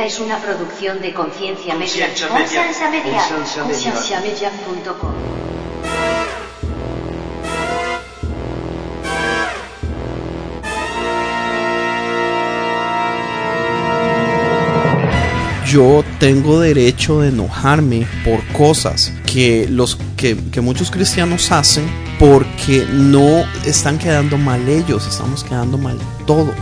Esta es una producción de Conciencia Media. Conciencia Media. Conciencia Media. Conciencia Media. Concienciamedia.com. yo tengo derecho de enojarme por cosas que los que, que muchos cristianos hacen porque no están quedando mal ellos, estamos quedando mal todos.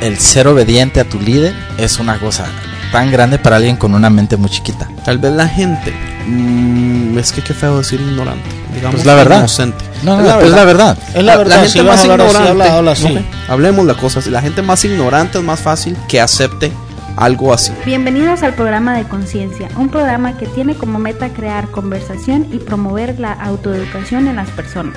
El ser obediente a tu líder es una cosa tan grande para alguien con una mente muy chiquita. Tal vez la gente, mm, es que qué feo decir ignorante, digamos Pues la verdad. inocente. No, no, es la verdad. Es la verdad, gente si vas más así, ignorante, habla- habla así. ok, hablemos la cosa, la gente más ignorante es más fácil que acepte algo así. Bienvenidos al programa de Conciencia, un programa que tiene como meta crear conversación y promover la autoeducación en las personas,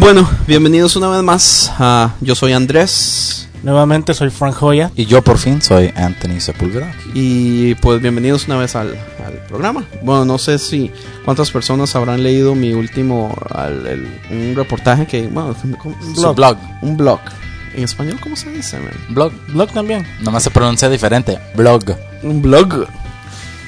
Bueno, bienvenidos una vez más a Yo Soy Andrés Nuevamente soy Frank Joya. Y yo por fin soy Anthony Sepúlveda. y pues bienvenidos una vez al, al programa. Bueno, no sé si cuántas personas habrán leído mi último, al- el- un reportaje que, bueno, ¿cómo? Su blog. un blog. En español, ¿cómo se dice? man? Blog. Blog también. Nomás se pronuncia diferente. Blog. Un blog.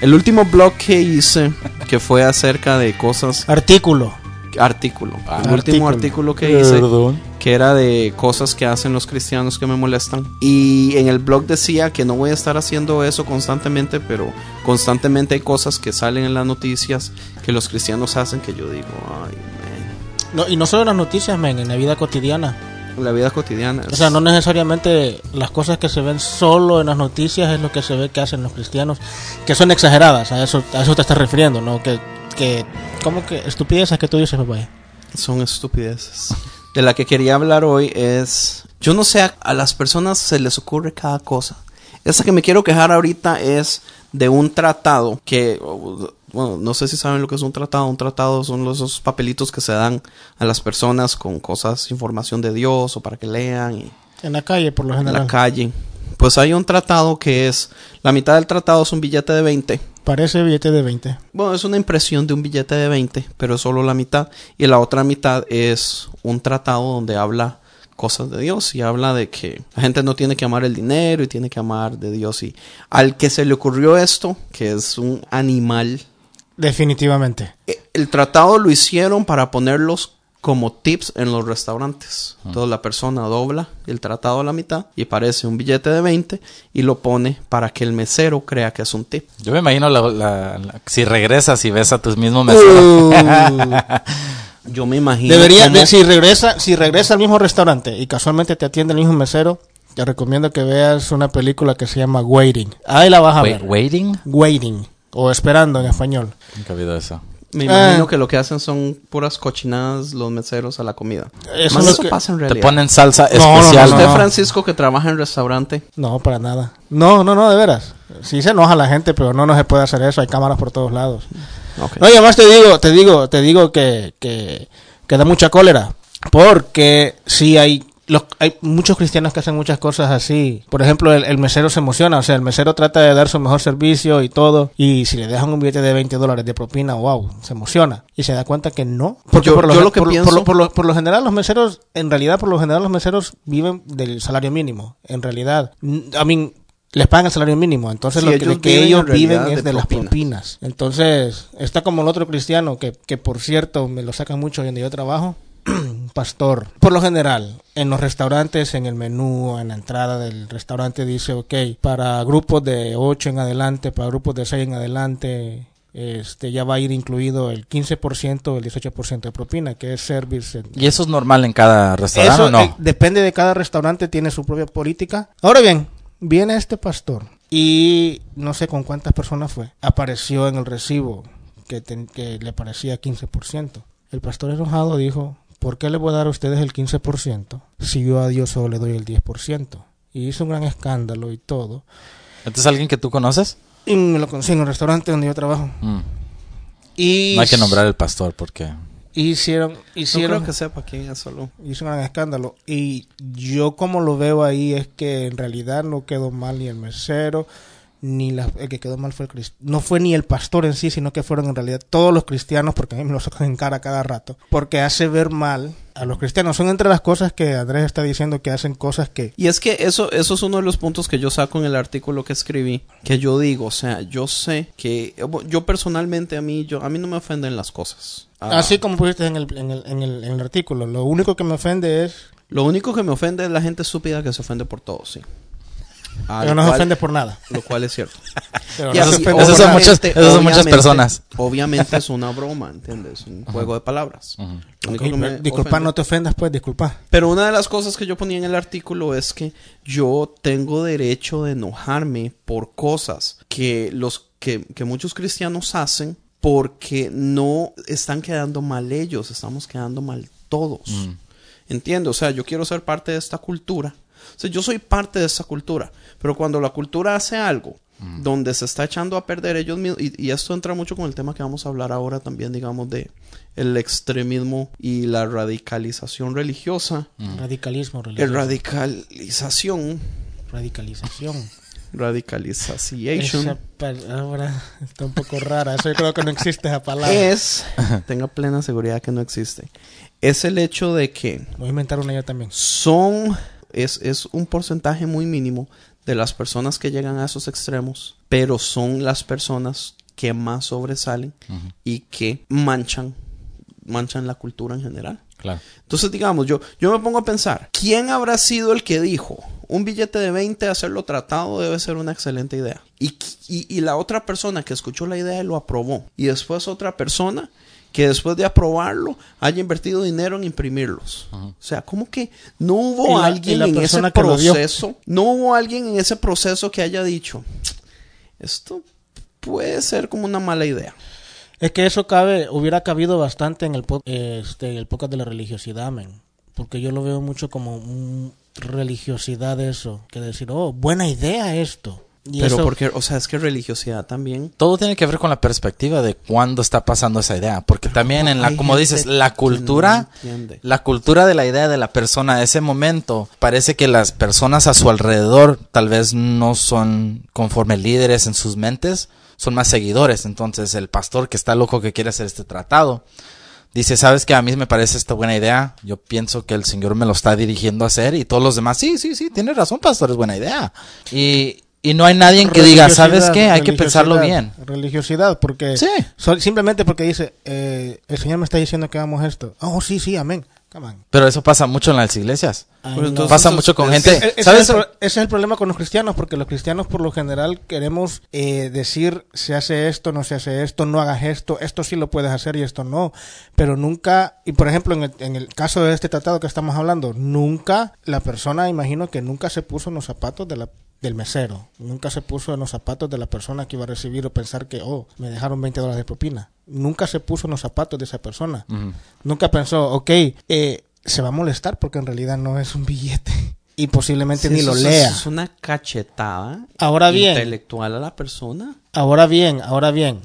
El último blog que hice, que fue acerca de cosas, Artículo. Artículo. Ah, el último artículo. que hice, Perdón. que era de cosas que hacen los cristianos que me molestan. Y en el blog decía que no voy a estar haciendo eso constantemente, pero constantemente hay cosas que salen en las noticias que los cristianos hacen que yo digo, ay, man, No, y no solo en las noticias, men, en la vida cotidiana. la vida cotidiana. O sea, no necesariamente las cosas que se ven solo en las noticias es lo que se ve que hacen los cristianos, que son exageradas, a eso, a eso te estás refiriendo, ¿no? Que, que ¿cómo que estupideces que tú dices, papá? son estupideces. De la que quería hablar hoy es, yo no sé, a, a las personas se les ocurre cada cosa. Esa que me quiero quejar ahorita es de un tratado que, bueno, no sé si saben lo que es un tratado. Un tratado son los, esos papelitos que se dan a las personas con cosas, información de Dios o para que lean y En la calle, por lo en general. la calle. Pues hay un tratado que es, la mitad del tratado es un billete de 20 Parece billete de 20. bueno, es una impresión de un billete de 20, pero es solo la mitad. Y la otra mitad es un tratado donde habla cosas de Dios y habla de que la gente no tiene que amar el dinero y tiene que amar de Dios. Y al que se le ocurrió esto, que es un animal, Definitivamente. eh, el tratado lo hicieron para ponerlos como tips en los restaurantes. Entonces la persona dobla el tratado a la mitad y parece un billete de 20 y lo pone para que el mesero crea que es un tip. Yo me imagino la- la- la- si regresas y ves a tus mismos meseros. Uh, yo me imagino. Debería, cómo- de- si regresa, si regresa al mismo restaurante y casualmente te atiende el mismo mesero, te recomiendo que veas una película que se llama Waiting. Ahí la vas a Wait, ver. waiting. Waiting. O esperando en español. Nunca he eso. Me imagino Ah. que lo que hacen son puras cochinadas los meseros a la comida. Eso Más es eso que- pasa en Te realidad. ponen salsa No, no, especial. no, Usted, no. Francisco, que trabaja en restaurante, No, para nada. No, no, no, de veras. Sí se enoja la gente, pero no, no se puede hacer eso. Hay cámaras por todos lados. No, y además te digo, te digo, te digo que, que, que da mucha cólera. Porque sí hay, los, hay muchos cristianos que hacen muchas cosas así. Por ejemplo, el, el mesero se emociona. O sea, el mesero trata de dar su mejor servicio y todo. Y si le dejan un billete de 20 dólares de propina, wow, se emociona. Y se da cuenta que no. Porque Yo- por, lo, yo lo que por, pienso- por lo- por lo- por lo general los meseros, en realidad por lo general los meseros viven del salario mínimo. En realidad. A mí, les pagan el salario mínimo. Entonces Sí, lo que, ellos que viven ellos es de de las propinas. propinas. Entonces, está como el otro cristiano, que, que por cierto me lo sacan mucho donde yo trabajo, pastor. Por lo general, en los restaurantes, en el menú, en la entrada del restaurante dice, ok, para grupos de 8 en adelante, para grupos de 6 en adelante, este ya va a ir incluido el 15% o el 18% de propina, que es service. ¿Y eso es normal en cada restaurante Eso o no? eh, depende de cada restaurante, tiene su propia política. Ahora bien, viene este pastor y no sé con cuántas personas fue. Apareció en el recibo que le parecía 15%. El pastor enojado dijo, ¿por qué le voy a dar a ustedes el 15% si yo a Dios solo le doy el 10%? Y hizo un gran escándalo y todo. ¿Entonces alguien que tú conoces? Y me lo consigo en el restaurante donde yo trabajo. Mm. Y No hay que nombrar al pastor porque... hicieron, No hicieron creo que sepa quién es solo. hizo un gran escándalo. Y yo como lo veo ahí es que en realidad no quedó mal ni el mesero, ni la, el que quedó mal fue el. No fue ni el pastor en sí, sino que fueron en realidad todos los cristianos, porque a mí me lo sacan en cara cada rato, porque hace ver mal a los cristianos. Son entre las cosas que Andrés está diciendo que hacen cosas que... Y es que eso, eso es uno de los puntos que yo saco en el artículo que escribí, que yo digo, o sea, yo sé que yo personalmente a mí, yo, a mí no me ofenden las cosas. Ah, Así como pusiste en el, en, el, en, el, en el artículo, lo único que me ofende es... Lo único que me ofende es la gente estúpida que se ofende por todo, sí. Pero no se cual- ofende por nada. Lo cual es cierto. Pero Y no se así, por son esos son muchas personas. Obviamente es una broma, ¿entiendes? Un juego de palabras. Lo único Ok, que me pero disculpa, ofende- no te ofendas, pues, disculpa. Pero una de las cosas que yo ponía en el artículo es que yo tengo derecho de enojarme por cosas que los que, que muchos cristianos hacen porque no están quedando mal ellos, estamos quedando mal todos. Entiendo, o sea, yo quiero ser parte de esta cultura. O sea, yo soy parte de esta cultura, pero cuando la cultura hace algo donde se está echando a perder ellos mismos, y, y esto entra mucho con el tema que vamos a hablar ahora también, digamos, de el extremismo y la radicalización religiosa. Radicalismo, El religioso. radicalización, radicalización. radicalización, Esa palabra está un poco rara. Eso yo creo que no existe esa palabra. es, tenga plena seguridad que no existe, es el hecho de que Voy a inventar una yo también. son es, es un porcentaje muy mínimo de las personas que llegan a esos extremos, pero son las personas que más sobresalen y que manchan manchan la cultura en general. Claro. Entonces, digamos, yo, yo me pongo a pensar, ¿quién habrá sido el que dijo un billete de 20 hacerlo tratado debe ser una excelente idea? Y, y, y la otra persona que escuchó la idea lo aprobó. Y después otra persona que después de aprobarlo haya invertido dinero en imprimirlos. O sea, como que no hubo la- alguien en ese proceso, no hubo alguien en ese proceso que haya dicho, esto puede ser como una mala idea. Es que eso cabe, hubiera cabido bastante en el, este, el podcast de la religiosidad, men. Porque yo lo veo mucho como un religiosidad eso. Que decir, oh, buena idea esto. Y Pero eso- porque, o sea, es que religiosidad también Todo tiene que ver con la perspectiva de cuándo está pasando esa idea, porque también en la, como dices, la cultura, no la cultura de la idea de la persona, ese momento, parece que las personas a su alrededor tal vez no son conforme líderes en sus mentes, son más seguidores. Entonces el pastor que está loco que quiere hacer este tratado, dice, sabes que a mí me parece esta buena idea, yo pienso que el Señor me lo está dirigiendo a hacer y todos los demás, sí, sí, sí, tienes razón, pastor, es buena idea. Y, y no hay nadie que diga, ¿sabes qué? Hay que pensarlo bien. religiosidad, porque Sí. simplemente porque dice, eh, el Señor me está diciendo que hagamos esto. Oh, sí, sí, amén. Come on. Pero eso pasa mucho en las iglesias. Ay, entonces Pasa mucho con es- gente. Ese, ¿Sabes? es el, pro- ese es el problema con los cristianos, porque los cristianos por lo general queremos eh, decir se hace esto, no se hace esto, no hagas esto, esto sí lo puedes hacer y esto no. Pero nunca, y por ejemplo en el, en el caso de este tratado que estamos hablando, nunca la persona, imagino que nunca se puso en los zapatos de la, del mesero, nunca se puso en los zapatos de la persona que iba a recibir o pensar que, oh, me dejaron 20 dólares de propina. Nunca se puso en los zapatos de esa persona. Nunca pensó, ok, eh, se va a molestar porque en realidad no es un billete. Y posiblemente Sí, ni lo lea. Es una cachetada Ahora bien. intelectual a la persona. Ahora bien, ahora bien,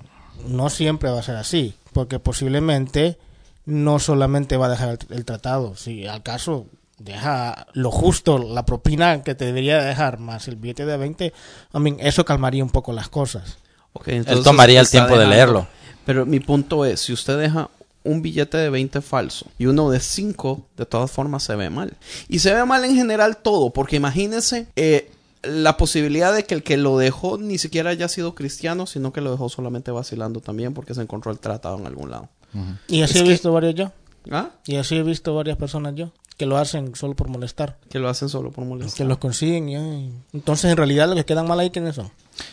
no siempre va a ser así, porque posiblemente no solamente va a dejar el, el tratado, si al caso deja lo justo, la propina que te debería dejar, más el billete de 20, I mean, eso calmaría un poco las cosas. Ok, Él tomaría el tiempo de leerlo. Pero mi punto es, si usted deja un billete de 20 falso y uno de 5, de todas formas se ve mal. Y se ve mal en general todo, porque imagínese eh, la posibilidad de que el que lo dejó ni siquiera haya sido cristiano, sino que lo dejó solamente vacilando también porque se encontró el tratado en algún lado. Y así Es he que- visto varios yo. ¿Ah? Y así he visto varias personas yo. Que lo hacen solo por molestar. Que lo hacen solo por Que molestar. los consiguen. y, ay. Entonces, en realidad, los que quedan mal ahí, ¿quiénes son?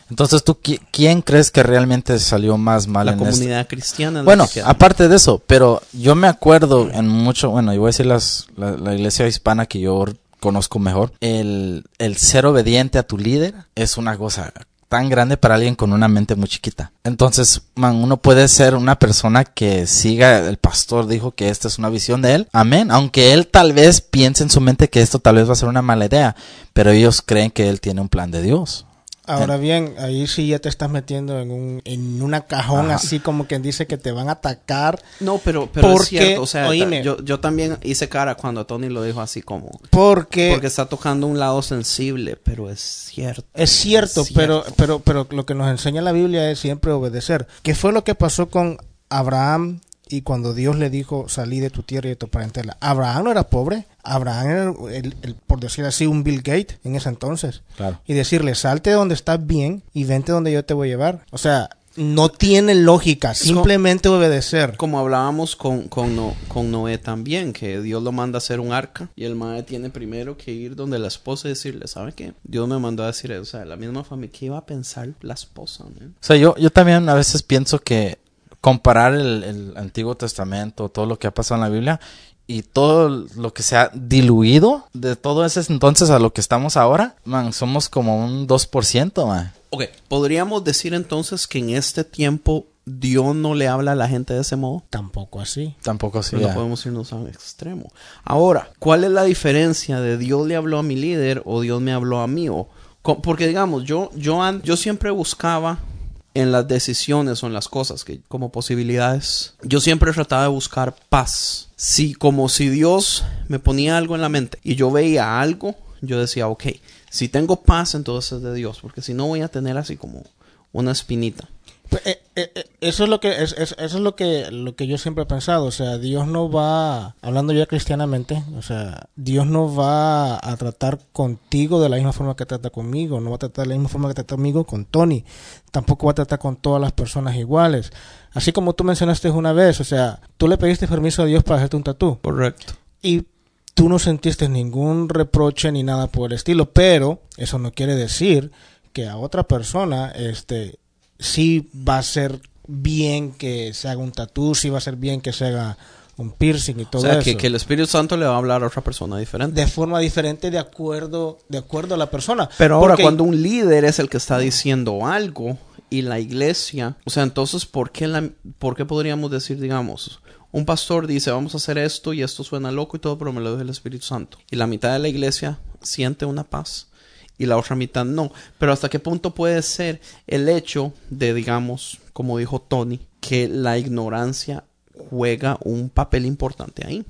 Entonces, ¿tú qui- quién crees que realmente salió más mal La en esto? comunidad cristiana. es la Bueno, que aparte de eso, pero yo me acuerdo en mucho, bueno, yo voy a decir las, la, la iglesia hispana que yo conozco mejor, el, el ser obediente a tu líder es una cosa tan grande para alguien con una mente muy chiquita. Entonces, uno puede ser una persona que siga, el pastor dijo que esta es una visión de él, amén, aunque él tal vez piense en su mente que esto tal vez va a ser una mala idea, pero ellos creen que él tiene un plan de Dios. Ahora bien, ahí sí ya te estás metiendo en un en una cajón Ajá. así como quien dice que te van a atacar No, pero, pero es Porque, cierto. O sea, oíme. yo, yo también hice cara cuando Tony lo dijo así como... porque, Porque está tocando un lado sensible, pero es cierto. es cierto, Es pero cierto. pero pero lo que nos enseña la Biblia es siempre obedecer. ¿Qué fue lo que pasó con Abraham y cuando Dios le dijo salí de tu tierra y de tu parentela? Abraham no era pobre, Abraham era el- el- por decir así un Bill Gates en ese entonces. Claro. y decirle, salte de donde estás bien y vente donde yo te voy a llevar. O sea, no tiene lógica, simplemente obedecer. Como hablábamos con, con, No- con Noé también, que Dios lo manda a hacer un arca y el madre tiene primero que ir donde la esposa y decirle, ¿sabe qué? Dios me mandó a decir eso. O sea, la misma familia, ¿qué iba a pensar la esposa? man? O sea, yo, yo también a veces pienso que comparar el, el Antiguo Testamento, todo lo que ha pasado en la Biblia y todo lo que se ha diluido de todo ese entonces a lo que estamos ahora, man, somos como un 2%, man. Ok, podríamos decir entonces que en este tiempo Dios no le habla a la gente de ese modo. Tampoco así. Tampoco así. Pero no podemos irnos a un extremo. Ahora, ¿cuál es la diferencia de Dios le habló a mi líder o Dios me habló a mí? O, porque digamos, yo, yo, yo siempre buscaba en las decisiones o en las cosas que como posibilidades, yo siempre trataba de buscar paz. Si como si Dios me ponía algo en la mente y yo veía algo, yo decía, ok, si tengo paz, entonces es de Dios, porque si no voy a tener así como una espinita. Eh, eh, eh, eso es lo que es, es- eso es lo que lo que yo siempre he pensado, o sea, Dios no va hablando ya cristianamente, o sea, Dios no va a tratar contigo de la misma forma que trata conmigo, no va a tratar de la misma forma que trata conmigo con Tony, tampoco va a tratar con todas las personas iguales. Así como tú mencionaste una vez, o sea, tú le pediste permiso a Dios para hacerte un tatú Correcto. y tú no sentiste ningún reproche ni nada por el estilo, pero eso no quiere decir que a otra persona este sí va a ser bien que se haga un tatú, sí va a ser bien que se haga un piercing y O todo sea, eso. que, que el Espíritu Santo le va a hablar a otra persona diferente. de forma diferente de acuerdo de acuerdo a la persona. Pero ahora, Porque- cuando un líder es el que está diciendo algo y la iglesia, o sea, entonces, ¿por qué, la, ¿por qué podríamos decir, digamos, un pastor dice, vamos a hacer esto y esto suena loco y todo, pero me lo dice el Espíritu Santo? Y la mitad de la iglesia siente una paz y la otra mitad no. Pero ¿hasta qué punto puede ser el hecho de, digamos, como dijo Tony, que la ignorancia juega un papel importante ahí?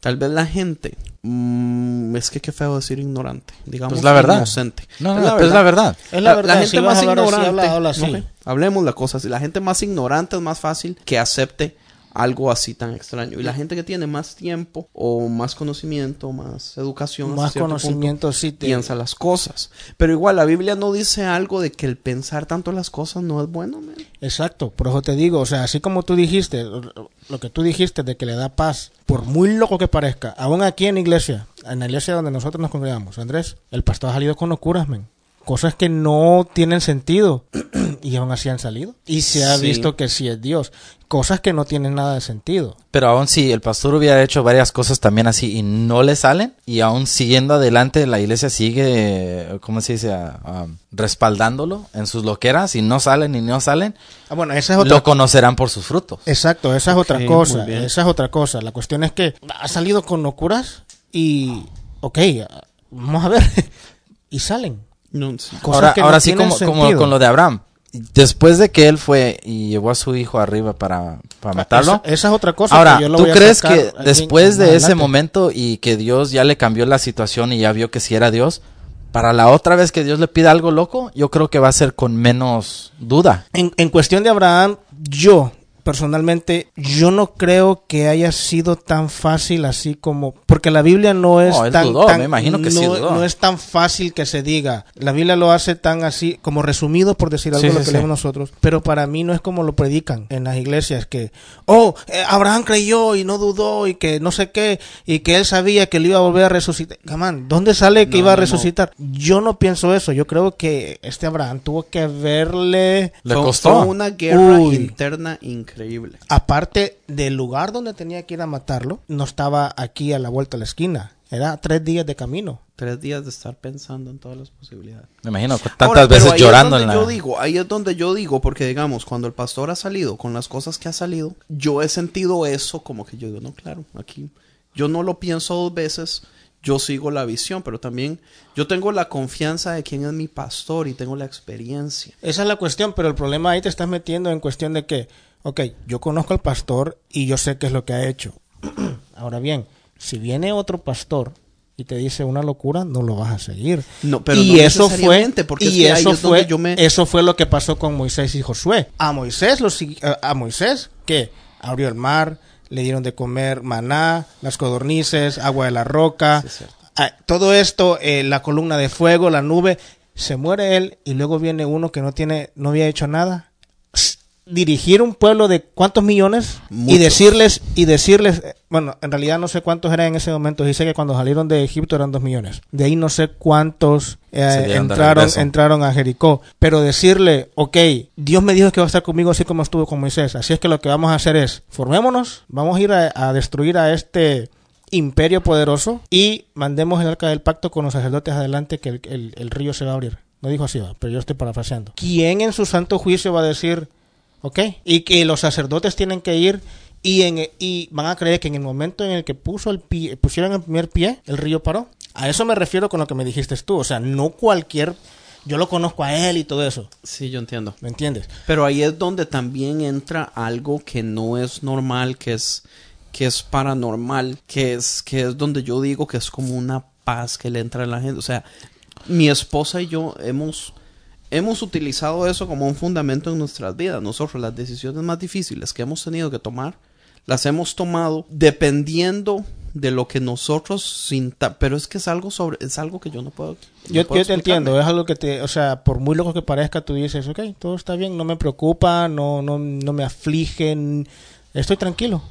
Tal vez la gente, mm, es que qué feo decir ignorante, digamos Pues la verdad. inocente. No, no, es la verdad. Es la verdad, gente si vas más a hablar así, ignorante, habla- habla así. hablemos la cosa así. La gente más ignorante es más fácil que acepte algo así tan extraño. Y la gente que tiene más tiempo o más conocimiento, más educación, más punto, conocimiento sí te piensa las cosas. Pero igual la Biblia no dice algo de que el pensar tanto las cosas no es bueno. man. Exacto, por eso te digo, o sea, así como tú dijiste, lo que tú dijiste de que le da paz, por muy loco que parezca, aún aquí en la iglesia, en la iglesia donde nosotros nos congregamos, Andrés, el pastor ha salido con locuras, men. Cosas que no tienen sentido y aún así han salido. Y se ha Sí. visto que sí es Dios. Cosas que no tienen nada de sentido. Pero aún si el pastor hubiera hecho varias cosas también así y no le salen, y aún siguiendo adelante, la iglesia sigue, ¿cómo se dice? Ah, ah, respaldándolo en sus loqueras y no salen y no salen, Ah, bueno, esa es otra lo conocerán por sus frutos. Exacto, esa es otra Ok, cosa. Esa es otra cosa. La cuestión es que ha salido con locuras y, ok, vamos a ver, y salen. No, ahora que no ahora sí, como, como con lo de Abraham. Después de que él fue y llevó a su hijo arriba para, para matarlo. Esa, esa es otra cosa. Ahora, que yo lo ¿tú voy a crees que después de ese momento y que Dios ya le cambió la situación y ya vio que si era Dios, para la otra vez que Dios le pida algo loco, yo creo que va a ser con menos duda. En, en cuestión de Abraham, yo, personalmente, yo no creo que haya sido tan fácil así como, porque la Biblia no es No, él tan, dudó, tan- me imagino que no, sí dudó. no es tan fácil que se diga. La Biblia lo hace tan así, como resumido por decir algo Sí, lo sí, que sí. leemos nosotros, pero para mí no es como lo predican en las iglesias que, oh, eh, Abraham creyó y no dudó y que no sé qué y que él sabía que le iba a volver a resucitar. Come on, ¿dónde sale que No, iba a no, no. resucitar? Yo no pienso eso. Yo creo que este Abraham tuvo que verle Le costó. una guerra Uy. interna increíble. Aparte del lugar donde tenía que ir a matarlo, no estaba aquí a la vuelta de la esquina. Era tres días de camino. Tres días de estar pensando en todas las posibilidades. Me imagino tantas Ahora, veces ahí llorando es en la... Yo digo, ahí es donde yo digo, porque digamos, cuando el pastor ha salido con las cosas que ha salido, yo he sentido eso como que yo digo, no, claro, aquí yo no lo pienso dos veces, yo sigo la visión, pero también yo tengo la confianza de quién es mi pastor y tengo la experiencia. Esa es la cuestión, pero el problema ahí te estás metiendo en cuestión de que, ok, yo conozco al pastor y yo sé qué es lo que ha hecho. Ahora bien, si viene otro pastor y te dice una locura, no lo vas a seguir. No, pero y no eso fue, porque es y eso fue, yo me- eso fue lo que pasó con Moisés y Josué. A Moisés lo sigui- a, Moisés que abrió el mar, le dieron de comer maná, las codornices, agua de la roca, Sí, es cierto. Ah, todo esto, eh, la columna de fuego, la nube, se muere él y luego viene uno que no tiene, no había hecho nada. Dirigir un pueblo de cuántos millones y decirles, y decirles, bueno, en realidad no sé cuántos eran en ese momento, sé que cuando salieron de Egipto eran dos millones. De ahí no sé cuántos eh, entraron, entraron a Jericó. Pero decirle, ok, Dios me dijo que va a estar conmigo así como estuvo con Moisés. Así es que lo que vamos a hacer es, formémonos, vamos a ir a, a destruir a este imperio poderoso y mandemos el arca del pacto con los sacerdotes adelante que el, el- el río se va a abrir. No dijo así, pero yo estoy parafraseando. ¿Quién en su santo juicio va a decir, ok, y que los sacerdotes tienen que ir y, en, y van a creer que en el momento en el que puso el pie, pusieron el primer pie, el río paró? A eso me refiero con lo que me dijiste tú. O sea, no cualquier... Yo lo conozco a él y todo eso. Sí, yo entiendo. ¿Me entiendes? Pero ahí es donde también entra algo que no es normal, que es que es paranormal, que es que es donde yo digo que es como una paz que le entra a la gente. O sea, mi esposa y yo hemos hemos utilizado eso como un fundamento en nuestras vidas. Nosotros las decisiones más difíciles que hemos tenido que tomar las hemos tomado dependiendo de lo que nosotros sinta, pero es que es algo sobre es algo que yo no puedo. no Yo, puedo yo te entiendo, es algo que te, o sea, por muy loco que parezca, tú dices, ok, todo está bien, no me preocupa, no, no, no me aflige, n- estoy tranquilo.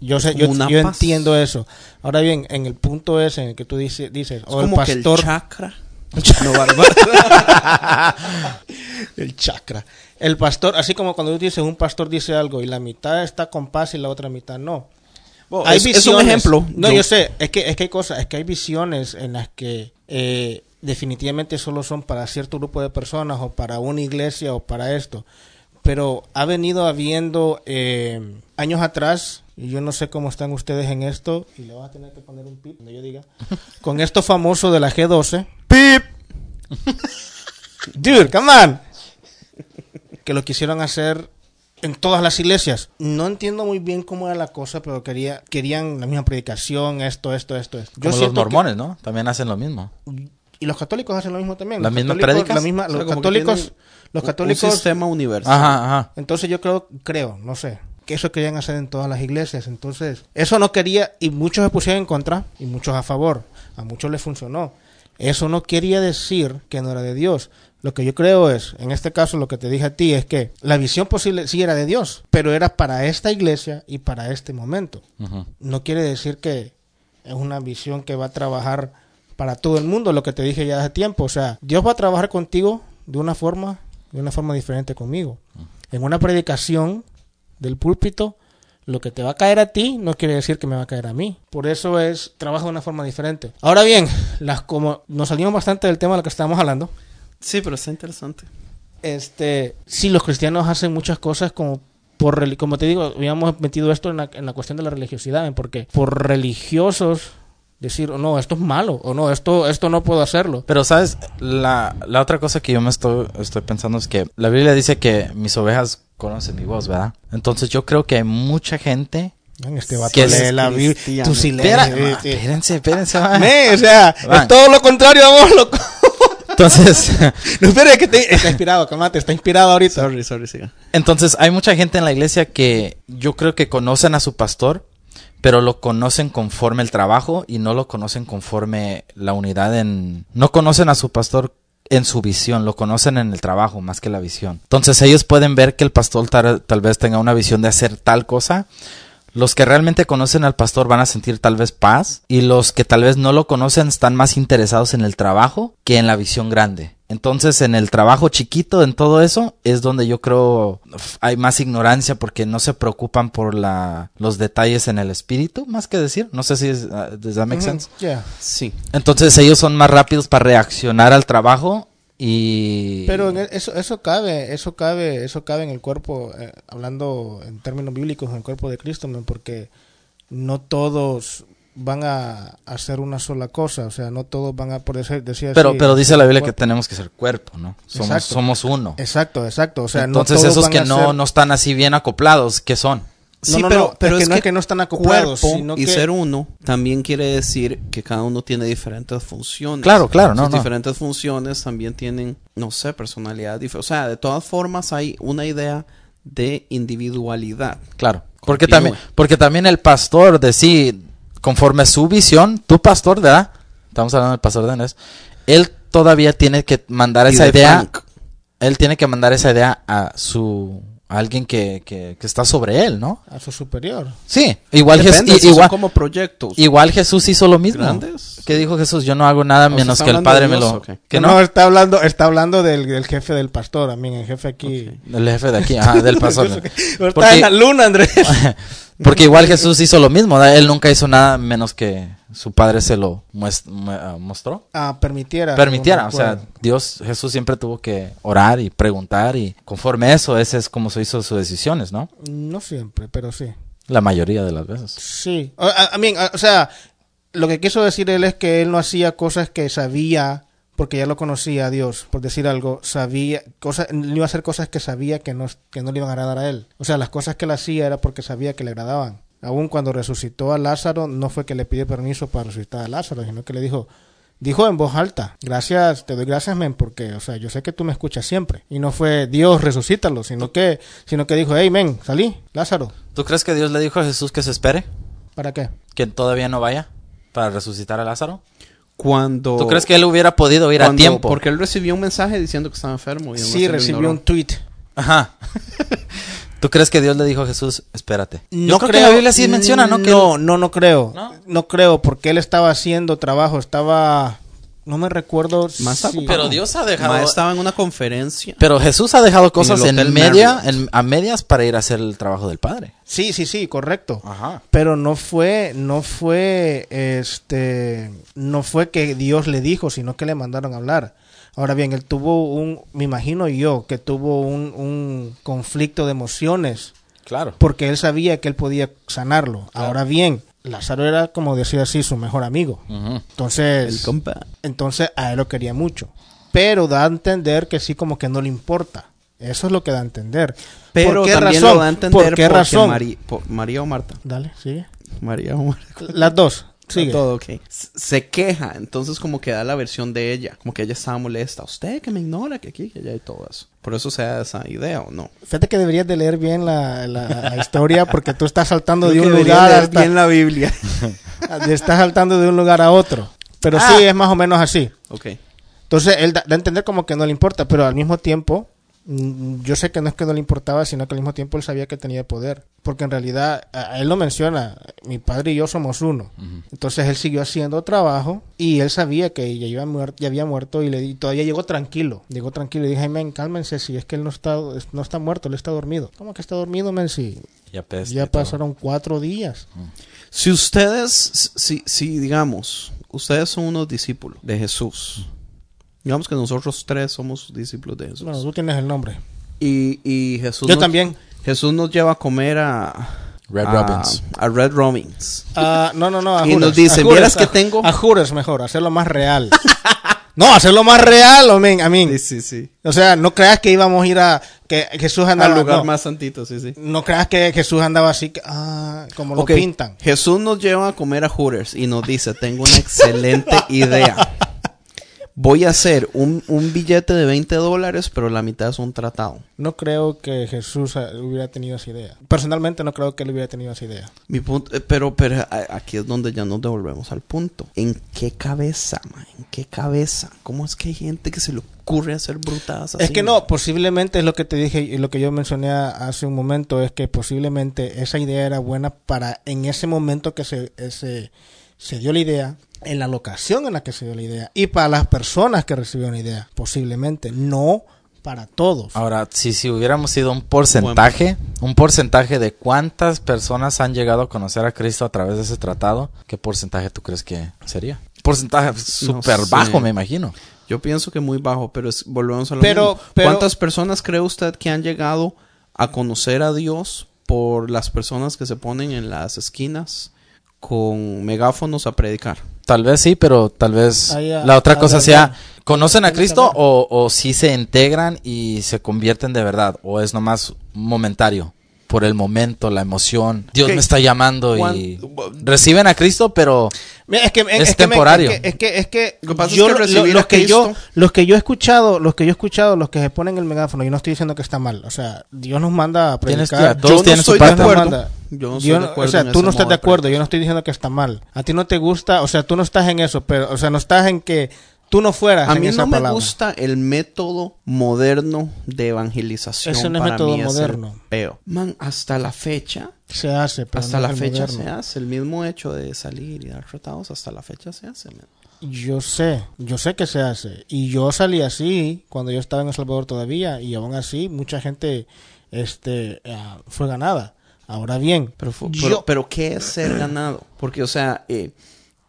Yo sé, yo, entiendo eso. Ahora bien, en el punto ese en el que tú dices, dices Es o el como que pastor, el chakra. No, bárbaro. el chakra, el pastor, así como cuando tú dices un pastor dice algo y la mitad está con paz y la otra mitad no. Bueno, hay es, es visiones. un ejemplo. No, Yo- yo, sé. Es que, es que hay cosas, es que hay visiones en las que eh, definitivamente solo son para cierto grupo de personas o para una iglesia o para esto. Pero ha venido habiendo eh, años atrás, yo no sé cómo están ustedes en esto, y le vas a tener que poner un pip cuando yo diga, con esto famoso de la G12. ¡Pip! Dude, come on. Que lo quisieron hacer en todas las iglesias. No entiendo muy bien cómo era la cosa, pero quería, querían la misma predicación, esto, esto, esto, esto. Yo Como los que- mormones, ¿no? También hacen lo mismo. y los católicos hacen lo mismo también. ¿La Los misma católicos- prédicas? la misma- O sea, los católicos, los un católicos, sistema universal. Ajá, ajá. entonces yo creo, creo, no sé, que eso querían hacer en todas las iglesias. Entonces, eso no quería, y muchos se pusieron en contra, y muchos a favor. A muchos les funcionó. Eso no quería decir que no era de Dios. Lo que yo creo es, en este caso lo que te dije a ti, es que la visión posible sí era de Dios, pero era para esta iglesia y para este momento. No quiere decir que es una visión que va a trabajar para todo el mundo, lo que te dije ya hace tiempo. O sea, Dios va a trabajar contigo de una forma, de una forma diferente conmigo. En una predicación del púlpito, lo que te va a caer a ti no quiere decir que me va a caer a mí. Por eso es trabajo de una forma diferente. Ahora bien, las como nos salimos bastante del tema de lo que estábamos hablando. Sí, pero está interesante. Este, sí, los cristianos hacen muchas cosas como por como te digo, habíamos metido esto en la, en la cuestión de la religiosidad, ¿eh? porque por religiosos decir, "Oh, no, esto es malo, o no, esto, esto no puedo hacerlo. Pero, ¿sabes? La, la otra cosa que yo me estoy, estoy pensando es que la Biblia dice que mis ovejas conocen mi voz, ¿verdad? Entonces yo creo que hay mucha gente... En este vato Que es lee la Biblia, tú sí lees, espérense, espérense. va. Me, o sea, es todo lo contrario, vamos, loco. Entonces, No, espera, que te- está inspirado, calmate, está inspirado ahorita. Sorry, sorry, siga. entonces hay mucha gente en la iglesia que yo creo que conocen a su pastor, pero lo conocen conforme el trabajo y no lo conocen conforme la unidad en... No conocen a su pastor en su visión, lo conocen en el trabajo más que la visión. Entonces ellos pueden ver que el pastor tal, tal vez tenga una visión de hacer tal cosa. Los que realmente conocen al pastor van a sentir tal vez paz y los que tal vez no lo conocen están más interesados en el trabajo que en la visión grande. Entonces en el trabajo chiquito, en todo eso, es donde yo creo hay más ignorancia porque no se preocupan por la, los detalles en el espíritu, más que decir. No sé si es, uh, does that make sense? Ya. Sí. Entonces ellos son más rápidos para reaccionar al trabajo y... Pero en e- eso, eso cabe, eso cabe, eso cabe en el cuerpo, eh, hablando en términos bíblicos, en el cuerpo de Cristo, man, porque no todos van a hacer una sola cosa, o sea, no todos van a por decir, decir así, pero, pero dice la Biblia que tenemos que ser cuerpo, ¿no? Somos, Exacto. somos uno. Exacto, exacto, o sea, Entonces no todos esos van que a no, ser- no están así bien acoplados, ¿qué son? No, no, no, es que no es que no están acoplados, cuerpo sino y que- ser uno también quiere decir que cada uno tiene diferentes funciones. Claro, claro, no, Sus no. diferentes funciones también tienen, no sé, personalidad diferente. O sea, de todas formas hay una idea de individualidad. Claro. Porque Continúe. también, porque también el pastor de sí, conforme a su visión, tu pastor, ¿verdad? Estamos hablando del pastor de Andrés. Él todavía tiene que mandar Y esa de idea. Frank. Él tiene que mandar esa idea a su a alguien que, que, que está sobre él, ¿no? a su superior. Sí, igual, Jes- Depende, i- si son igual, como proyectos. igual Jesús hizo lo mismo. ¿Grandes? ¿Qué dijo Jesús? Yo no hago nada O menos está que el Padre me lo... ¿Que no, no? está hablando, está hablando del, del jefe del pastor, a mí, el jefe aquí. El jefe de aquí, ajá, del pastor. Está Porque- en la luna, Andrés. Porque igual Jesús hizo lo mismo, él nunca hizo nada menos que su padre se lo muest- mu- ah, mostró. Ah, permitiera. Permitiera, o sea. Dios, Jesús siempre tuvo que orar y preguntar y conforme a eso, ese es como se hizo sus decisiones, ¿no? No siempre, pero sí. La mayoría de las veces. Sí. Mí, a- o sea, lo que quiso decir él es que él no hacía cosas que sabía, porque ya lo conocía a Dios, por decir algo, sabía, cosas, no iba a hacer cosas que sabía que no, que no le iban a agradar a él. O sea, las cosas que él hacía era porque sabía que le agradaban. Aún cuando resucitó a Lázaro, no fue que le pidió permiso para resucitar a Lázaro, sino que le dijo, dijo en voz alta, gracias, te doy gracias, men, porque, o sea, yo sé que tú me escuchas siempre. Y no fue, Dios, resucítalo, sino que, sino que dijo, hey, men, salí, Lázaro, ¿Tú crees que Dios le dijo a Jesús que se espere? ¿para qué? ¿Que todavía no vaya para resucitar a Lázaro? Cuando... ¿Tú crees que él hubiera podido ir a tiempo? Porque él recibió un mensaje diciendo que estaba enfermo. Y Sí, recibió un tweet. Ajá. ¿Tú crees que Dios le dijo a Jesús, espérate? No Yo creo, que la Biblia sí menciona, ¿no? Que No, no, no creo. ¿No? ¿No? creo, porque él estaba haciendo trabajo, estaba... No me recuerdo Más si-. Pero Dios ha dejado- estaba en una conferencia. Pero Jesús ha dejado cosas en, Hotel media, en- a medias para ir a hacer el trabajo del Padre. Sí, sí, sí, correcto. Ajá. Pero no fue, no fue, este, no fue que Dios le dijo, sino que le mandaron a hablar. Ahora bien, él tuvo un, me imagino yo, que tuvo un, un conflicto de emociones, Claro. porque él sabía que él podía sanarlo. Ahora bien, Lázaro era, como decía así, su mejor amigo. Entonces, El compa. entonces a él lo quería mucho. Pero da a entender que sí como que no le importa. Eso es lo que da a entender. Pero ¿Por qué también razón? lo da a entender ¿Por qué porque razón? Mari- por- María o Marta. Dale, sigue. María o Marta. Las dos. Sigue. Todo, Se queja, entonces como que da la versión de ella, como que ella estaba molesta. Usted que me ignora, que aquí, que allá y todo eso. Por eso se da esa idea, ¿o no? Fíjate que deberías de leer bien la, la- historia porque tú estás saltando de un lugar leer hasta- bien la Biblia. estás saltando de un lugar a otro. Pero Ah. sí, es más o menos así. ok. Entonces, él da, da a entender como que no le importa, pero al mismo tiempo, yo sé que no es que no le importaba, sino que al mismo tiempo él sabía que tenía poder. Porque en realidad, a, él lo menciona, mi padre y yo somos uno. Entonces, él siguió haciendo trabajo y él sabía que ya, iba muer- ya había muerto y, le, y todavía llegó tranquilo. Llegó tranquilo y dije, "Ay, men, cálmense, si es que él no está, no está muerto, él está dormido. ¿Cómo que está dormido, men? Si Ya, peste ya y todo. pasaron cuatro días. Si ustedes, si, si digamos, ustedes son unos discípulos de Jesús. Digamos que nosotros tres somos discípulos de Jesús. Bueno, tú tienes el nombre. Y, y Jesús Yo nos- también. Jesús nos lleva a comer a Red a, Robins. a Red Robins. Ah, no, no, no. A Y nos dice, "Vieras que tengo-" A Juras mejor, hacerlo más real. no, hacerlo más real, amén, amén. Sí, sí, sí. O sea, no creas que íbamos a ir a. que Jesús andaba. Al lugar no, más santito, sí, sí. no creas que Jesús andaba así, que, ah, como lo pintan. Jesús nos lleva a comer a Hooters y nos dice, tengo una excelente idea. Voy a hacer un, un billete de 20 dólares, pero la mitad es un tratado. No creo que Jesús eh, hubiera tenido esa idea. Personalmente no creo que él hubiera tenido esa idea. Mi punto, eh, pero, pero aquí es donde ya nos devolvemos al punto. ¿En qué cabeza, man? ¿En qué cabeza? ¿Cómo es que hay gente que se le ocurre hacer brutadas así? Es que no, posiblemente es lo que te dije y lo que yo mencioné hace un momento, es que posiblemente esa idea era buena para en ese momento que se, ese, se dio la idea, en la locación en la que se dio la idea y para las personas que recibieron la idea, posiblemente, no para todos. Ahora, si, si hubiéramos sido un porcentaje, un porcentaje de cuántas personas han llegado a conocer a Cristo a través de ese tratado, ¿qué porcentaje tú crees que sería? Porcentaje súper sé. bajo, me imagino. Yo pienso que muy bajo, pero es- volvemos a lo Pero- mismo. pero- ¿Cuántas personas cree usted que han llegado a conocer a Dios por las personas que se ponen en las esquinas con megáfonos a predicar? Tal vez sí, pero tal vez la otra ah, cosa sea, ¿conocen a Cristo o, o si se integran y se convierten de verdad? ¿O es nomás momentario? Por el momento, la emoción. Dios me está llamando y ¿Cuán- reciben a Cristo, pero Es que, Es que me- temporario. es que, es que, es que Lo que pasa es yo que lo- los a que yo, los que yo he escuchado, los que yo he escuchado, los que se ponen el megáfono, yo no estoy diciendo que está mal. O sea, Dios nos manda a predicar. que- todos Yo no de acuerdo. manda. Yo no Yo de acuerdo o sea, tú no estás de acuerdo, yo no estoy diciendo que está mal. A ti no te gusta, o sea, tú no estás en eso, pero, o sea, no estás en que tú no fueras A en mí esa no me gusta el método moderno de evangelización. Ese no es Para método mí es moderno. peo. Man, hasta la fecha, Se hace, pero hasta no la es fecha moderno. se hace. El mismo hecho de salir y dar tratados, hasta la fecha se hace. man. Yo sé, yo sé que se hace. Y yo salí así cuando yo estaba en El Salvador todavía. Y aún así, mucha gente este, ah, fue ganada. Ahora bien, Pero, fu- yo- pero, pero ¿qué es ser ganado? Porque, o sea, eh,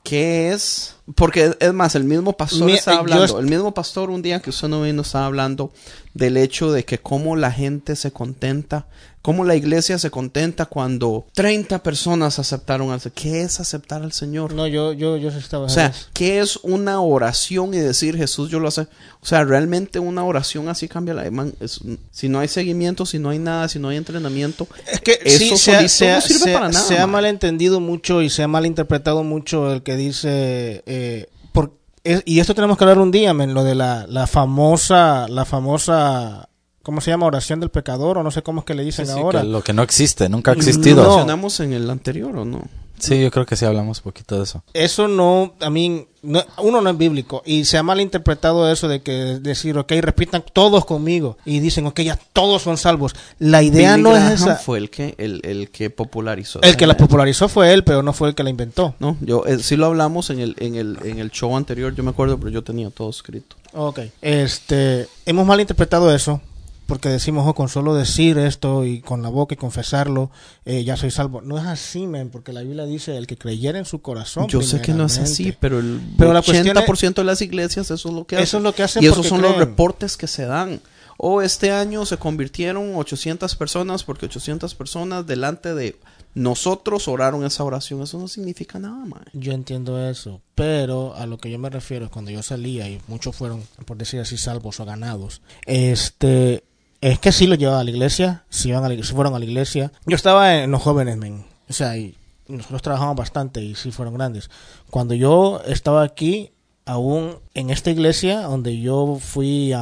¿qué es? Porque es más, el mismo pastor Mi- estaba yo hablando, el mismo pastor un día que usted no vino estaba hablando del hecho de que cómo la gente se contenta, cómo la iglesia se contenta cuando 30 personas aceptaron al Señor. ¿Qué es aceptar al Señor? no, yo, yo, yo estaba O sea. ¿qué es una oración y decir Jesús yo lo hace? O sea, realmente una oración así cambia la man, es- si no hay seguimiento, si no hay nada, si no hay entrenamiento, Es que eso sí, no sirve para nada. se ha malentendido mucho y se ha malinterpretado mucho el que dice... eh, por, es- y esto tenemos que hablar un día, men, lo de la, la famosa... La famosa... ¿Cómo se llama? Oración del pecador o no sé cómo es que le dicen sí, ahora. que lo que no existe, nunca ha No. ¿Lo existido. mencionamos en el anterior o no? Sí, yo creo que sí hablamos un poquito de eso. Eso no, a mí, no- uno no es bíblico y se ha malinterpretado eso de que decir, ok, repitan todos conmigo y dicen, ok, ya todos son salvos. La idea Billy no Graham es esa. fue el que el, el que popularizó. El que la popularizó fue él, pero no fue el que la inventó. No, yo eh, sí lo hablamos en el en el en el show anterior, yo me acuerdo, pero yo tenía todo escrito. Ok. Este, hemos malinterpretado eso porque decimos, oh, con solo decir esto y con la boca y confesarlo, eh, ya soy salvo. No es así, men, porque la Biblia dice, el que creyera en su corazón. Yo sé que no es así, pero el Pero la cuestión 80% de las iglesias eso es lo que hacen. Eso es lo que hacen Y esos son los reportes que se dan. O este año se convirtieron 800 personas porque 800 personas delante de nosotros oraron esa oración. Eso no significa nada, man. Yo entiendo eso, pero a lo que yo me refiero es cuando yo salía y muchos fueron, por decir así, salvos o ganados. Este, es que sí lo llevaba a la iglesia, sí, iban a fueron a la iglesia. Yo estaba en los jóvenes, men. O sea, y nosotros trabajamos bastante y sí fueron grandes. Cuando yo estaba aquí, aún en esta iglesia, donde yo fui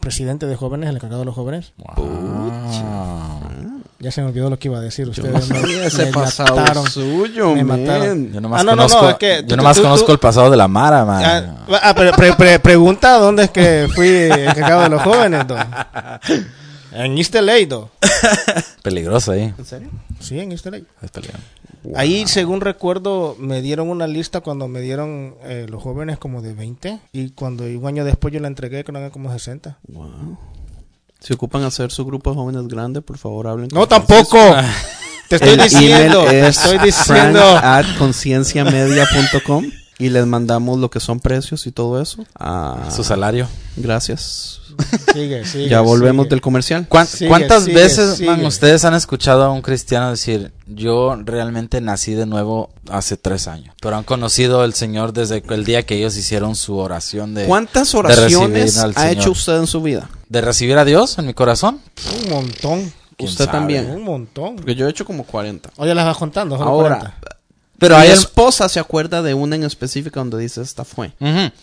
presidente de jóvenes, el encargado de los jóvenes, ya se me olvidó lo que iba a decir. Ustedes no me- ese me pasado mataron. suyo, Me man. mataron. Yo nomás Ah, no, no, no, conozco, es que yo nomás tú- conozco tú- el pasado de la Mara, man. Ah, ah, pero pre- pre- pregunta dónde es que fui encargado de los jóvenes, do. En East LA, do. Peligroso ahí. ¿En serio? Sí, en East LA. Es peligroso. Ahí, según recuerdo, me dieron una lista cuando me dieron eh, los jóvenes como de 20 y cuando y un año después yo la entregué que eran como 60. Wow. Si ocupan hacer su grupo de jóvenes grande, por favor hablen. No, con tampoco. Te estoy El diciendo, email te es estoy diciendo. at concienciamedia.com y les mandamos lo que son precios y todo eso. Ah, Su salario. gracias. Sigue, sigue, ya volvemos sigue. del comercial. ¿Cuán- Sigue, ¿Cuántas sigue, veces, sigue. man, ustedes han escuchado a un cristiano decir, yo realmente nací de nuevo hace tres años? Pero han conocido al Señor desde el día que ellos hicieron su oración de, ¿Cuántas de oraciones al ha hecho usted en su vida? de recibir a Dios en mi corazón. Un montón. ¿Quién Usted sabe? también. Un montón. Porque yo he hecho como 40. Oye, las vas contando. solo Ahora, 40. Pero Mi hay esposa se acuerda de una en específica donde dice esta fue.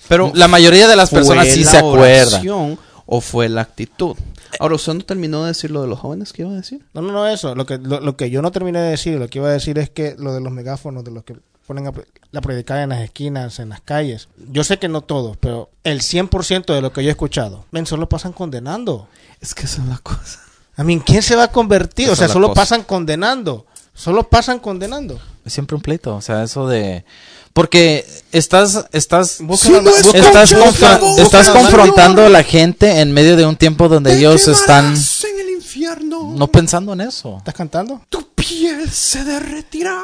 Pero la mayoría de las personas ¿Fue sí la se acuerdan. O fue la actitud? Ahora, ¿usted no terminó de decir lo de los jóvenes que iba a decir? No, no, no, eso. Lo que, lo, lo que yo no terminé de decir, lo que iba a decir es que lo de los megáfonos, de los que ponen a, la predicar en las esquinas, en las calles. Yo sé que no todos, pero el 100% de lo que yo he escuchado, ven, solo pasan condenando. Es que esa es la cosa. A mí, ¿quién se va a convertir? Esa o sea, solo cosa. pasan condenando. Solo pasan condenando. Es siempre un pleito, o sea, eso de... Porque estás, estás, estás, busca- confron- busca estás confrontando a la gente en medio de un tiempo donde ellos están en el infierno. no pensando en eso. ¿Estás cantando? Tu piel se derretirá.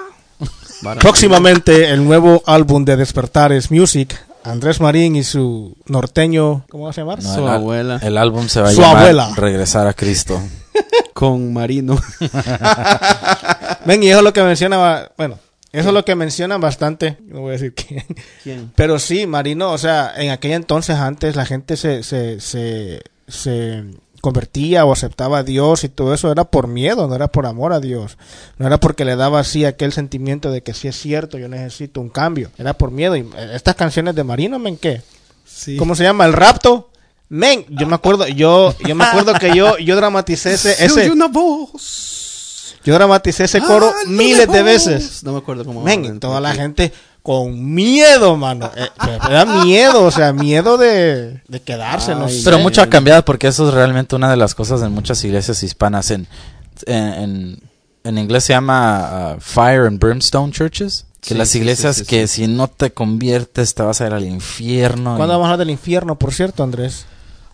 Próximamente el nuevo álbum de Despertares Music, Andrés Marín y su norteño, ¿cómo va a llamar? No, Su el, abuela. el álbum se va a Su llamar abuela. Regresar a Cristo. Con Marino. Ven, y eso es lo que menciona, bueno, eso es lo que mencionan bastante, no voy a decir quién. ¿Quién? Pero sí, Marino, o sea, en aquel entonces antes la gente se, se, se, se convertía o aceptaba a Dios y todo eso era por miedo, no era por amor a Dios. No era porque le daba así aquel sentimiento de que sí es cierto, yo necesito un cambio. Era por miedo. Y eh, estas canciones de Marino, men, ¿qué? Sí. ¿Cómo se llama? El rapto. Men, yo me acuerdo, yo, yo me acuerdo que yo, yo dramaticé ese, Se ese, oye una voz. Yo dramaticé ese coro Ah, no miles de veces. No me acuerdo cómo. Y toda la gente con miedo, mano. Eh, era miedo, o sea, miedo de, de quedarse, no sé. Pero mucho ha cambiado porque eso es realmente una de las cosas en muchas iglesias hispanas. En, en, en, en inglés se llama uh, Fire and Brimstone Churches. Que Sí, las sí, iglesias sí, sí, que sí. si no te conviertes te vas a ir al infierno. ¿Cuándo y- vamos a hablar del infierno, por cierto, Andrés?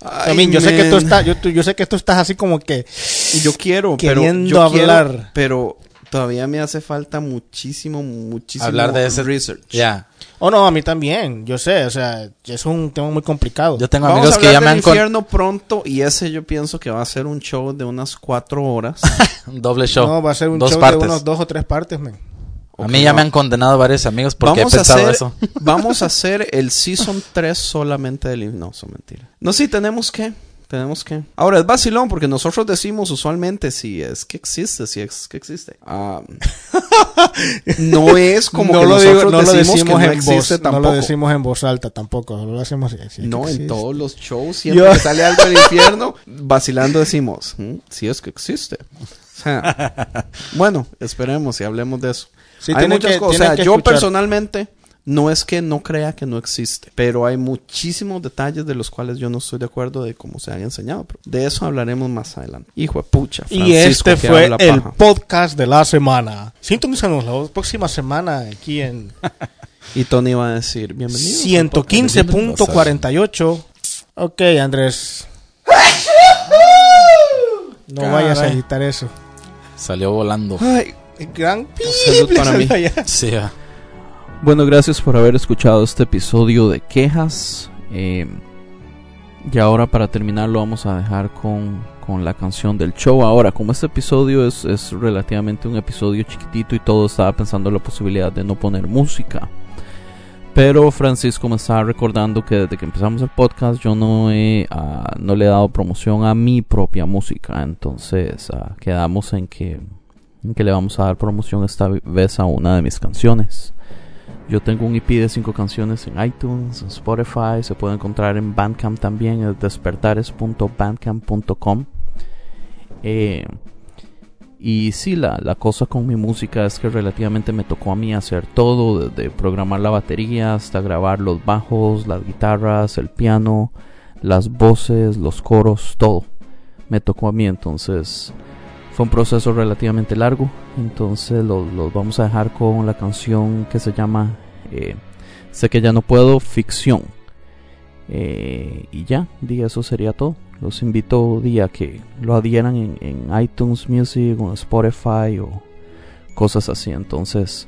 Ay, I mean, yo sé que tú estás, yo, tú- yo sé que tú estás así como que Yo quiero, Queriendo pero yo quiero, hablar. pero todavía me hace falta muchísimo, muchísimo Hablar de ese research. Ya. Oh, no, a mí también, yo sé, o sea, es un tema muy complicado. Yo tengo Vamos amigos a que hablar ya me del han con infierno pronto y ese yo pienso que va a ser un show de unas cuatro horas. un doble show. No, va a ser un dos show partes. de unos dos o tres partes, men. A mí ya me han condenado varios amigos porque vamos he a pensado hacer, eso. vamos a hacer el season 3 solamente del himno. No, son mentira. No, sí, tenemos que. Tenemos que. Ahora es vacilón porque nosotros decimos usualmente si es que existe, si es que existe. No es como no que lo, nosotros digo- no lo decimos, que no en existe voz, no tampoco. lo decimos en voz alta tampoco, no lo decimos sí, No, en todos los shows, siempre Yo- que sale algo del infierno, vacilando decimos, "Mm, si es que existe. O sea, bueno, esperemos y hablemos de eso. Sí, hay muchas que- cosas. O sea, yo escuchar. personalmente no es que no crea que no existe, pero hay muchísimos detalles de los cuales yo no estoy de acuerdo de cómo se han enseñado. Pero de eso hablaremos más adelante. Hijo de pucha. Y Francisco, este que fue el paja. podcast de la semana. Sintonízanos la próxima semana aquí en Y Tony va a decir, bienvenido. 115.48. Ok, Andrés. No vayas a editar eso. Salió volando. Ay, Gran salud para mí. ah. Bueno, gracias por haber escuchado este episodio de quejas. Eh, y ahora para terminar lo vamos a dejar con, con la canción del show. Ahora, como este episodio es, es relativamente un episodio chiquitito y todo, estaba pensando en la posibilidad de no poner música. Pero Francisco me estaba recordando que desde que empezamos el podcast yo no, he, ah, no le he dado promoción a mi propia música. Entonces ah, quedamos en que, que le vamos a dar promoción esta vez a una de mis canciones. Yo tengo un EP de cinco canciones en iTunes, en Spotify, se puede encontrar en Bandcamp también, es despertares.bandcamp.com. Eh, y sí, la, la cosa con mi música es que relativamente me tocó a mí hacer todo, desde programar la batería hasta grabar los bajos, las guitarras, el piano, las voces, los coros, todo. Me tocó a mí, entonces un proceso relativamente largo. Entonces los vamos a dejar con la canción que se llama eh, Sé que ya no puedo, ficción. Eh, y ya, di eso sería todo. Los invito di, a que lo adhieran en, iTunes Music o Spotify o cosas así. Entonces,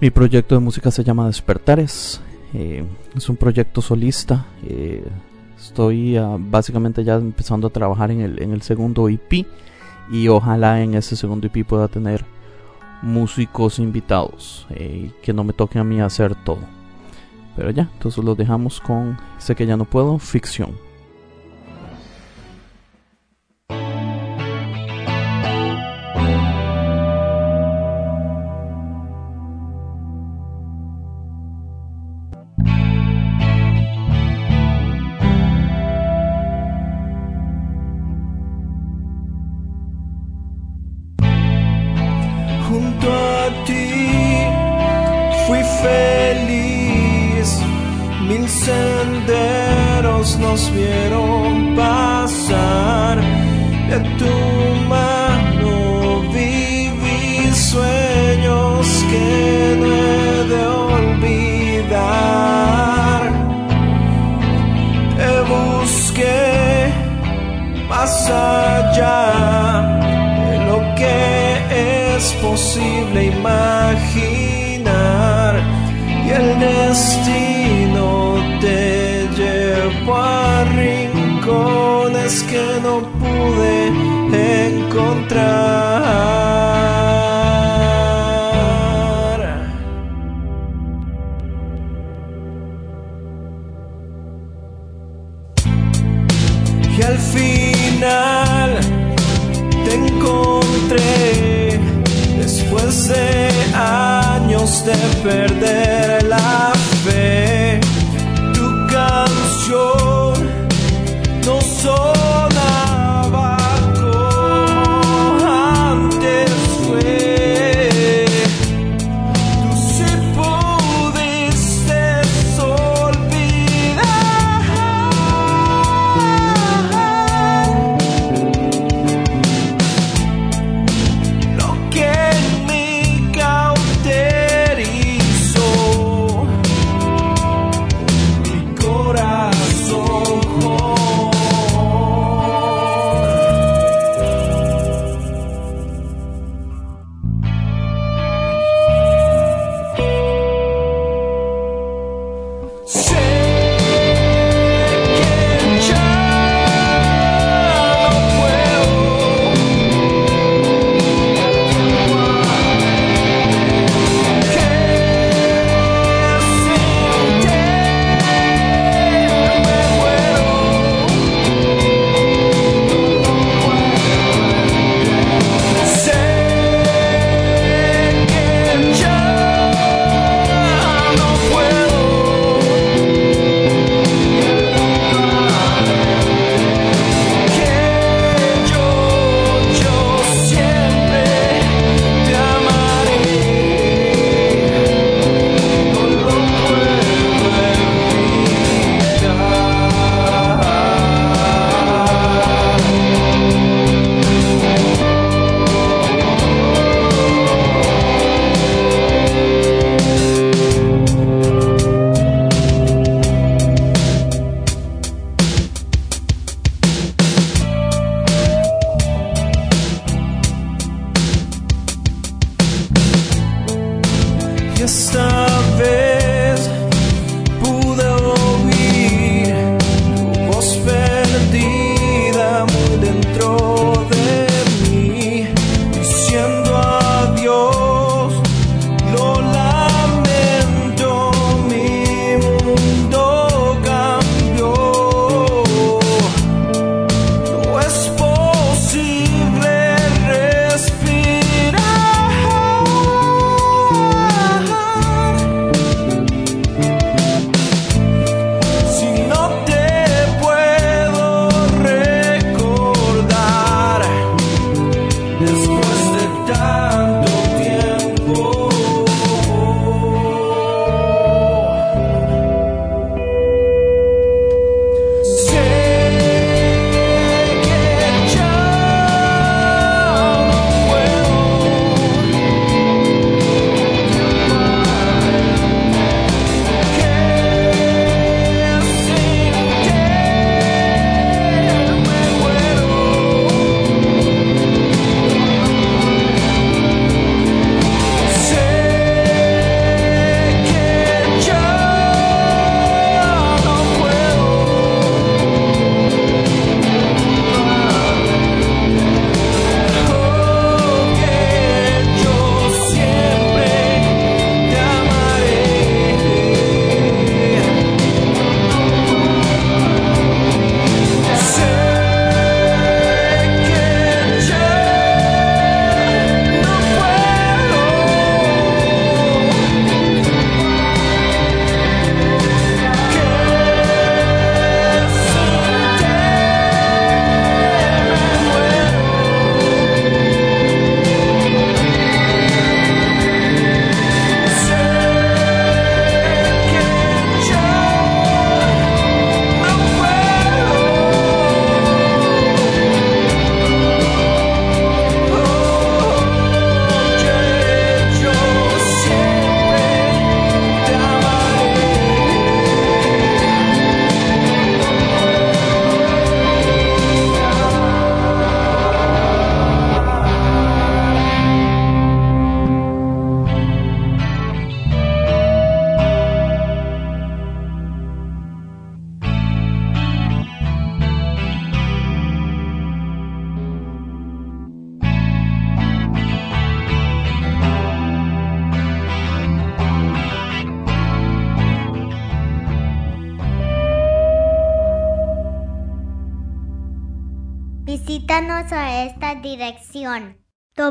mi proyecto de música se llama Despertares. Eh, es un proyecto solista. Estoy ah, básicamente ya empezando a trabajar en el, en el segundo EP. Y ojalá en ese segundo EP pueda tener músicos invitados. eh, que no me toque a mí hacer todo. Pero ya, entonces los dejamos con Sé que ya no puedo, ficción. De perder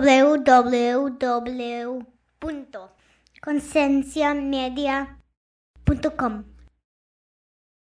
www.concienciamedia.com